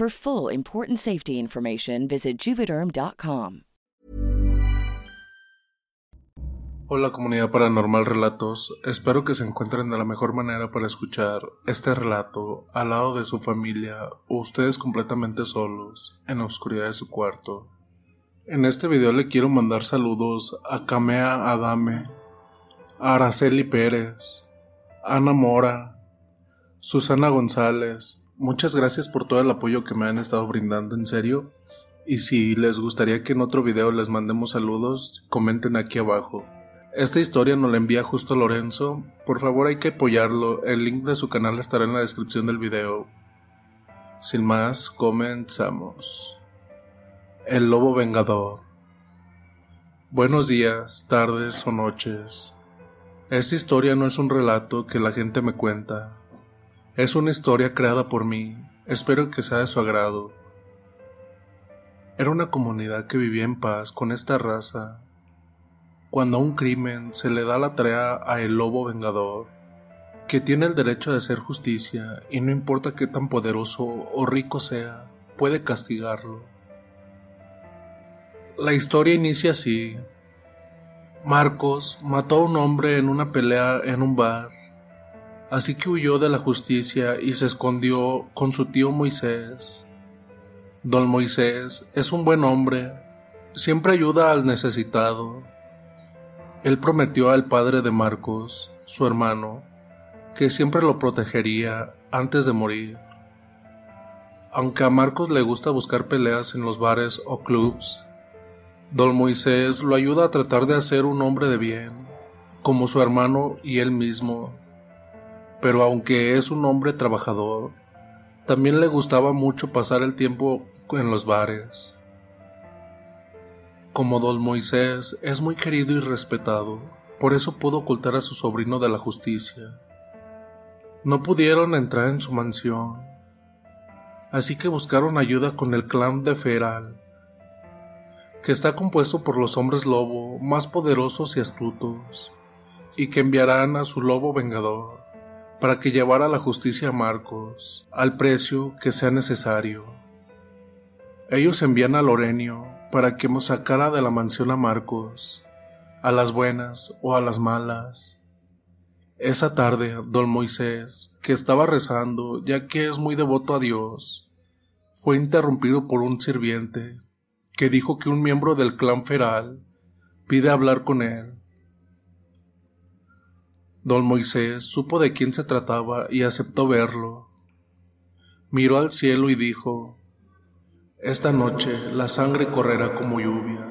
For full important safety information, visit juvederm.com. Hola comunidad paranormal relatos, espero que se encuentren de la mejor manera para escuchar este relato al lado de su familia o ustedes completamente solos en la oscuridad de su cuarto. En este video le quiero mandar saludos a Kamea Adame, a Araceli Pérez, Ana Mora, Susana González, muchas gracias por todo el apoyo que me han estado brindando, en serio. Y si les gustaría que en otro video les mandemos saludos, comenten aquí abajo. Esta historia nos la envía justo Lorenzo. Por favor hay que apoyarlo. El link de su canal estará en la descripción del video. Sin más, comenzamos. El Lobo Vengador. Buenos días, tardes o noches. Esta historia no es un relato que la gente me cuenta. Es una historia creada por mí. Espero que sea de su agrado. Era una comunidad que vivía en paz con esta raza. Cuando a un crimen se le da la tarea a el lobo vengador, que tiene el derecho de hacer justicia y no importa qué tan poderoso o rico sea, puede castigarlo. La historia inicia así. Marcos mató a un hombre en una pelea en un bar, así que huyó de la justicia y se escondió con su tío Moisés. Don Moisés es un buen hombre, siempre ayuda al necesitado. Él prometió al padre de Marcos, su hermano, que siempre lo protegería antes de morir. Aunque a Marcos le gusta buscar peleas en los bares o clubs, Don Moisés lo ayuda a tratar de hacer un hombre de bien, como su hermano y él mismo. Pero aunque es un hombre trabajador, también le gustaba mucho pasar el tiempo en los bares. Como Don Moisés es muy querido y respetado, por eso pudo ocultar a su sobrino de la justicia. No pudieron entrar en su mansión, así que buscaron ayuda con el clan de Feral, que está compuesto por los hombres lobo más poderosos y astutos, y que enviarán a su lobo vengador para que llevara la justicia a Marcos al precio que sea necesario. Ellos envían a Lorenio para que sacara de la mansión a Marcos, a las buenas o a las malas. Esa tarde, don Moisés, que estaba rezando, ya que es muy devoto a Dios, fue interrumpido por un sirviente que dijo que un miembro del clan feral pide hablar con él. Don Moisés supo de quién se trataba y aceptó verlo. Miró al cielo y dijo, Esta noche la sangre correrá como lluvia.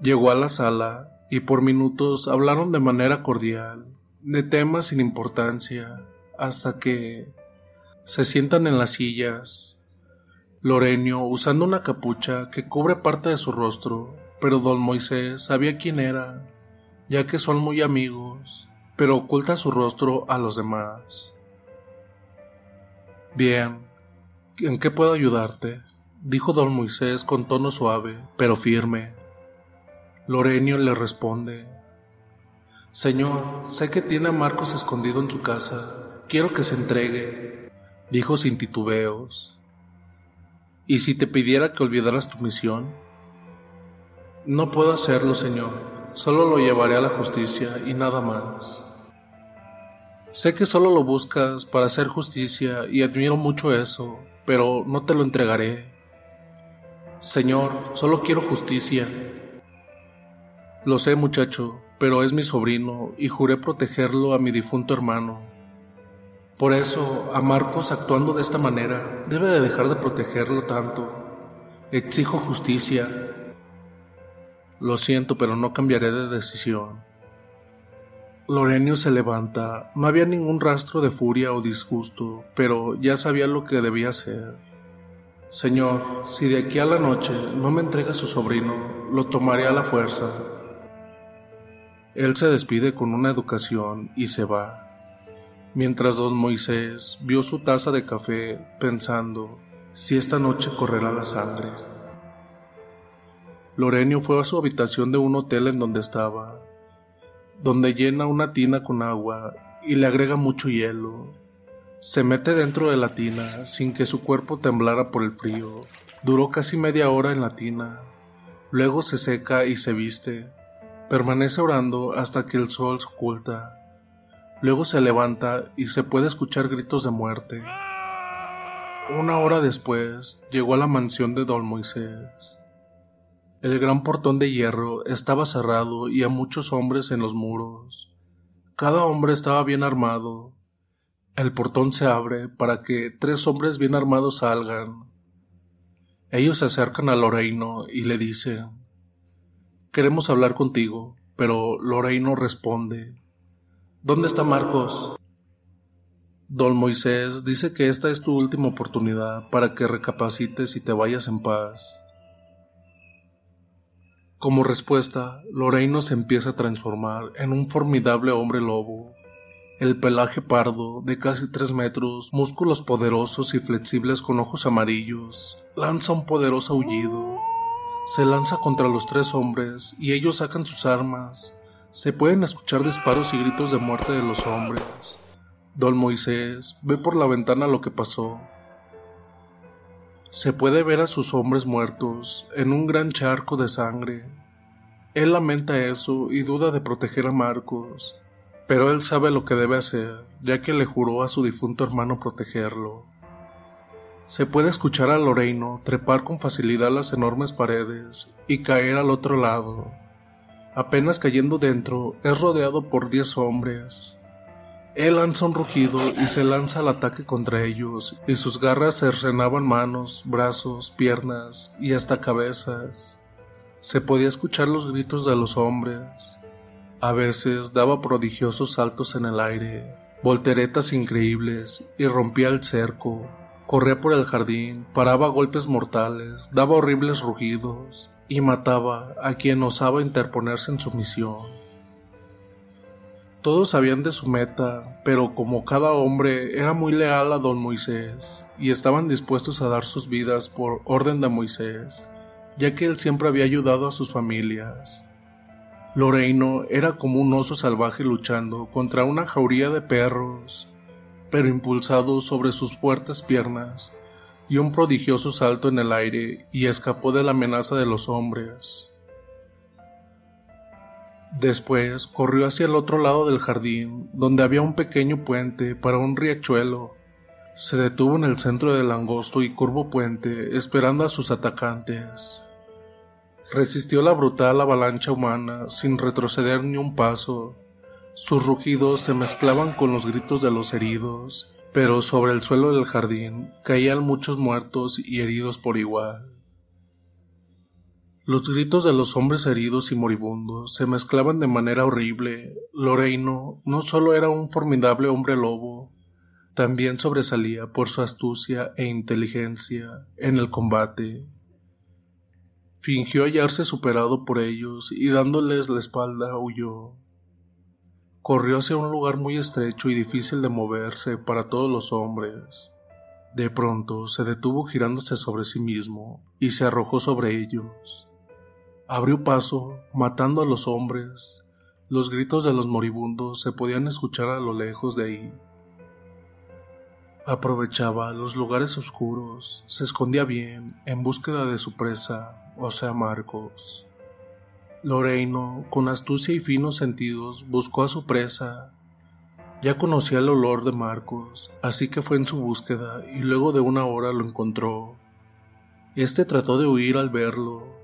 Llegó a la sala y por minutos hablaron de manera cordial, de temas sin importancia, hasta que se sientan en las sillas Lorenio, usando una capucha que cubre parte de su rostro, pero don Moisés sabía quién era, ya que son muy amigos, pero oculta su rostro a los demás. Bien, ¿en qué puedo ayudarte? dijo don Moisés con tono suave, pero firme. Lorenio le responde, Señor, sé que tiene a Marcos escondido en su casa, quiero que se entregue, dijo sin titubeos. ¿Y si te pidiera que olvidaras tu misión? No puedo hacerlo, Señor. Solo lo llevaré a la justicia y nada más. Sé que solo lo buscas para hacer justicia y admiro mucho eso, pero no te lo entregaré. Señor, solo quiero justicia. Lo sé, muchacho, pero es mi sobrino y juré protegerlo a mi difunto hermano. Por eso, a Marcos actuando de esta manera, debe de dejar de protegerlo tanto. Exijo justicia. Lo siento, pero no cambiaré de decisión. Lorenio se levanta. No había ningún rastro de furia o disgusto, pero ya sabía lo que debía hacer. Señor, si de aquí a la noche no me entrega su sobrino, lo tomaré a la fuerza. Él se despide con una educación y se va mientras don Moisés vio su taza de café pensando si esta noche correrá la sangre. Lorenio fue a su habitación de un hotel en donde estaba, donde llena una tina con agua y le agrega mucho hielo. Se mete dentro de la tina sin que su cuerpo temblara por el frío. Duró casi media hora en la tina. Luego se seca y se viste. Permanece orando hasta que el sol se oculta. Luego se levanta y se puede escuchar gritos de muerte. Una hora después llegó a la mansión de don Moisés. El gran portón de hierro estaba cerrado y a muchos hombres en los muros. Cada hombre estaba bien armado. El portón se abre para que tres hombres bien armados salgan. Ellos se acercan a Loreino y le dicen Queremos hablar contigo, pero Loreino responde ¿Dónde está Marcos? Don Moisés dice que esta es tu última oportunidad para que recapacites y te vayas en paz. Como respuesta, Loreino se empieza a transformar en un formidable hombre lobo. El pelaje pardo, de casi tres metros, músculos poderosos y flexibles con ojos amarillos, lanza un poderoso aullido. Se lanza contra los tres hombres y ellos sacan sus armas, se pueden escuchar disparos y gritos de muerte de los hombres. Don Moisés ve por la ventana lo que pasó. Se puede ver a sus hombres muertos en un gran charco de sangre. Él lamenta eso y duda de proteger a Marcos, pero él sabe lo que debe hacer, ya que le juró a su difunto hermano protegerlo. Se puede escuchar a Loreino trepar con facilidad las enormes paredes y caer al otro lado, Apenas cayendo dentro, es rodeado por diez hombres. Él lanza un rugido y se lanza al ataque contra ellos, y sus garras cercenaban manos, brazos, piernas y hasta cabezas. Se podía escuchar los gritos de los hombres. A veces daba prodigiosos saltos en el aire, volteretas increíbles, y rompía el cerco. Corría por el jardín, paraba golpes mortales, daba horribles rugidos, y mataba a quien osaba interponerse en su misión. Todos sabían de su meta, pero como cada hombre era muy leal a don Moisés y estaban dispuestos a dar sus vidas por orden de Moisés, ya que él siempre había ayudado a sus familias. Loreino era como un oso salvaje luchando contra una jauría de perros, pero impulsado sobre sus fuertes piernas, dio un prodigioso salto en el aire y escapó de la amenaza de los hombres. Después corrió hacia el otro lado del jardín, donde había un pequeño puente para un riachuelo. Se detuvo en el centro del angosto y curvo puente, esperando a sus atacantes. Resistió la brutal avalancha humana sin retroceder ni un paso. Sus rugidos se mezclaban con los gritos de los heridos, pero sobre el suelo del jardín caían muchos muertos y heridos por igual. Los gritos de los hombres heridos y moribundos se mezclaban de manera horrible. Loreino no solo era un formidable hombre lobo, también sobresalía por su astucia e inteligencia en el combate. Fingió hallarse superado por ellos y dándoles la espalda huyó. Corrió hacia un lugar muy estrecho y difícil de moverse para todos los hombres. De pronto se detuvo girándose sobre sí mismo y se arrojó sobre ellos. Abrió paso, matando a los hombres. Los gritos de los moribundos se podían escuchar a lo lejos de ahí. Aprovechaba los lugares oscuros, se escondía bien en búsqueda de su presa, o sea Marcos. Loreino, con astucia y finos sentidos, buscó a su presa. Ya conocía el olor de Marcos, así que fue en su búsqueda y luego de una hora lo encontró. Este trató de huir al verlo,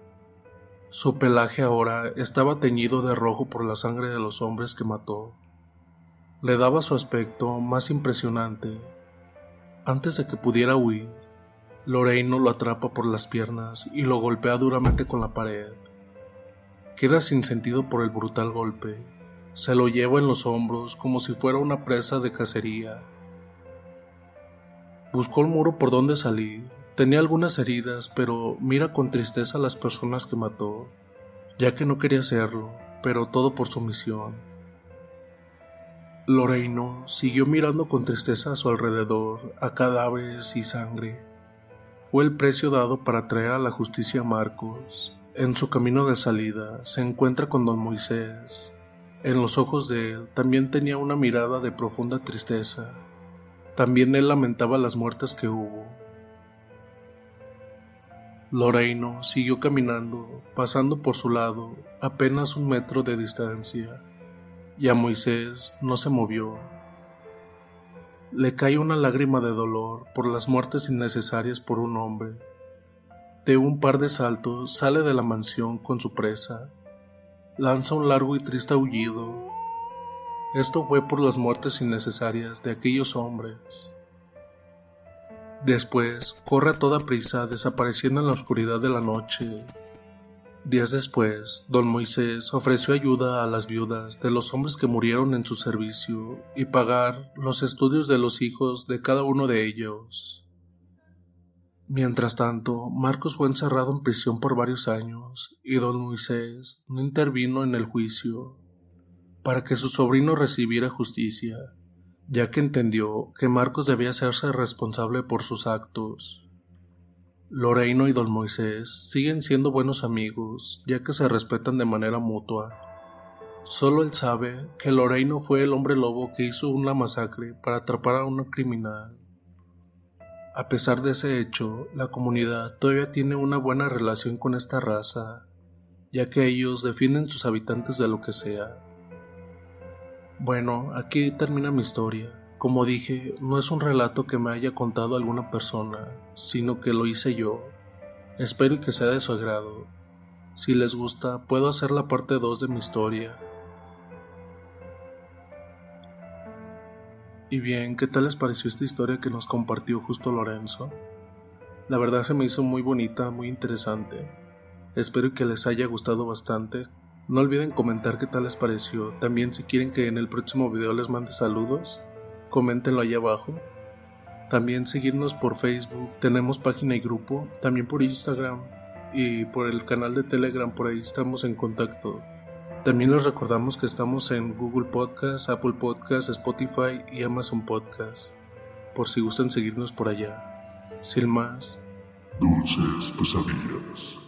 su pelaje ahora estaba teñido de rojo por la sangre de los hombres que mató. Le daba su aspecto más impresionante. Antes de que pudiera huir, Loreino lo atrapa por las piernas y lo golpea duramente con la pared. Queda sin sentido por el brutal golpe. Se lo lleva en los hombros como si fuera una presa de cacería. Buscó el muro por donde salir Tenía algunas heridas, pero mira con tristeza a las personas que mató, ya que no quería hacerlo, pero todo por su misión. Loreino siguió mirando con tristeza a su alrededor, a cadáveres y sangre. Fue el precio dado para traer a la justicia a Marcos. En su camino de salida se encuentra con don Moisés. En los ojos de él también tenía una mirada de profunda tristeza. También él lamentaba las muertes que hubo, Loreino siguió caminando, pasando por su lado apenas un metro de distancia, y a Moisés no se movió. Le cae una lágrima de dolor por las muertes innecesarias por un hombre. De un par de saltos sale de la mansión con su presa. Lanza un largo y triste aullido. Esto fue por las muertes innecesarias de aquellos hombres. Después corre a toda prisa, desapareciendo en la oscuridad de la noche. Días después, don Moisés ofreció ayuda a las viudas de los hombres que murieron en su servicio y pagar los estudios de los hijos de cada uno de ellos. Mientras tanto, Marcos fue encerrado en prisión por varios años y don Moisés no intervino en el juicio para que su sobrino recibiera justicia ya que entendió que Marcos debía hacerse responsable por sus actos. Loreino y don Moisés siguen siendo buenos amigos, ya que se respetan de manera mutua. Solo él sabe que Loreino fue el hombre lobo que hizo una masacre para atrapar a un criminal. A pesar de ese hecho, la comunidad todavía tiene una buena relación con esta raza, ya que ellos defienden sus habitantes de lo que sea. Bueno, aquí termina mi historia. Como dije, no es un relato que me haya contado alguna persona, sino que lo hice yo. Espero que sea de su agrado. Si les gusta, puedo hacer la parte 2 de mi historia. Y bien, ¿qué tal les pareció esta historia que nos compartió justo Lorenzo? La verdad se me hizo muy bonita, muy interesante. Espero que les haya gustado bastante no olviden comentar qué tal les pareció. También si quieren que en el próximo video les mande saludos, coméntenlo ahí abajo. También seguirnos por Facebook, tenemos página y grupo, también por Instagram y por el canal de Telegram, por ahí estamos en contacto. También les recordamos que estamos en Google Podcast, Apple Podcast, Spotify y Amazon Podcast, por si gustan seguirnos por allá. Sin más. Dulces pesadillas.